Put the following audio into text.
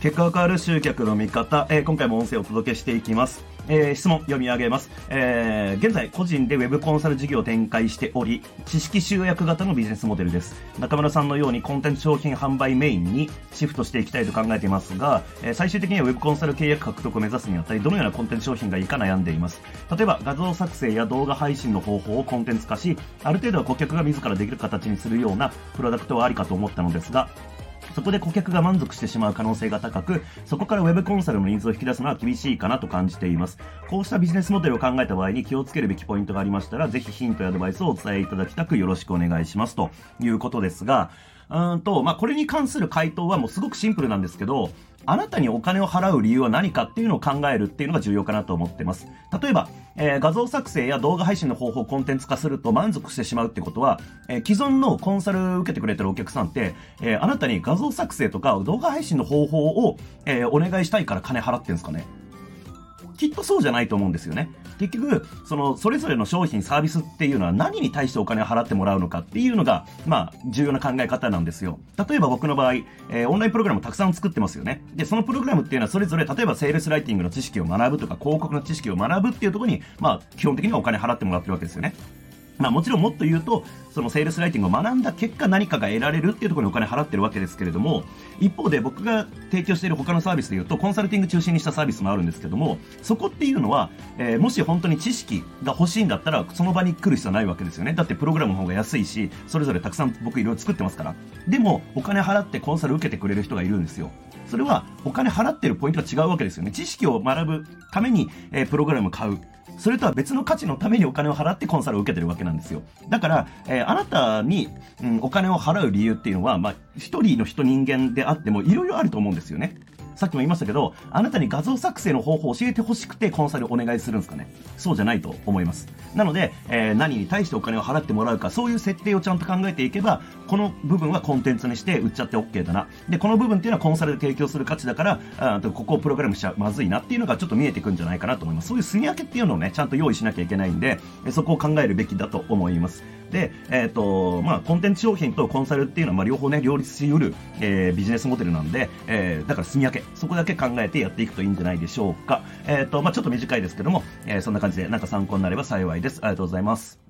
結果が変わる集客の見方、えー、今回も音声をお届けしていきます。えー、質問読み上げます。えー、現在、個人でウェブコンサル事業を展開しており、知識集約型のビジネスモデルです。中村さんのようにコンテンツ商品販売メインにシフトしていきたいと考えていますが、えー、最終的にはウェブコンサル契約獲得を目指すにあたり、どのようなコンテンツ商品がいいか悩んでいます。例えば、画像作成や動画配信の方法をコンテンツ化し、ある程度は顧客が自らできる形にするようなプロダクトはありかと思ったのですが、そこで顧客が満足してしまう可能性が高く、そこから Web コンサルのニーズを引き出すのは厳しいかなと感じています。こうしたビジネスモデルを考えた場合に気をつけるべきポイントがありましたら、ぜひヒントやアドバイスをお伝えいただきたくよろしくお願いしますということですが、うんと、まあ、これに関する回答はもうすごくシンプルなんですけど、あなたにお金を払う理由は何かっていうのを考えるっていうのが重要かなと思ってます。例えば、えー、画像作成や動画配信の方法をコンテンツ化すると満足してしまうってことは、えー、既存のコンサル受けてくれてるお客さんって、えー、あなたに画像作成とか動画配信の方法を、えお願いしたいから金払ってんですかね？きっとそうじゃないと思うんですよね。結局、その、それぞれの商品、サービスっていうのは何に対してお金を払ってもらうのかっていうのが、まあ、重要な考え方なんですよ。例えば僕の場合、えー、オンラインプログラムたくさん作ってますよね。で、そのプログラムっていうのはそれぞれ、例えばセールスライティングの知識を学ぶとか、広告の知識を学ぶっていうところに、まあ、基本的にはお金払ってもらってるわけですよね。まあもちろんもっと言うと、そのセールスライティングを学んだ結果何かが得られるっていうところにお金払ってるわけですけれども、一方で僕が提供している他のサービスで言うと、コンサルティング中心にしたサービスもあるんですけども、そこっていうのは、えー、もし本当に知識が欲しいんだったら、その場に来る必要はないわけですよね。だってプログラムの方が安いし、それぞれたくさん僕いろいろ作ってますから。でも、お金払ってコンサル受けてくれる人がいるんですよ。それはお金払ってるポイントが違うわけですよね。知識を学ぶために、えー、プログラム買う。それとは別の価値のためにお金を払ってコンサルを受けてるわけなんですよ。だから、えー、あなたに、うん、お金を払う理由っていうのは、まあ、一人の人人間であってもいろいろあると思うんですよね。さっきも言いましたけど、あなたに画像作成の方法を教えてほしくてコンサルお願いするんですかねそうじゃないと思います。なので、えー、何に対してお金を払ってもらうか、そういう設定をちゃんと考えていけば、この部分はコンテンツにして売っちゃって OK だな。で、この部分っていうのはコンサルで提供する価値だから、あここをプログラムしちゃまずいなっていうのがちょっと見えてくるんじゃないかなと思います。そういう住み分けっていうのをね、ちゃんと用意しなきゃいけないんで、そこを考えるべきだと思います。で、えっ、ー、と、まあ、コンテンツ商品とコンサルっていうのは、まあ、両方ね、両立しうる、えー、ビジネスモデルなんで、えー、だから住み分け、そこだけ考えてやっていくといいんじゃないでしょうか。えっ、ー、と、まあ、ちょっと短いですけども、えー、そんな感じで、なんか参考になれば幸いです。ありがとうございます。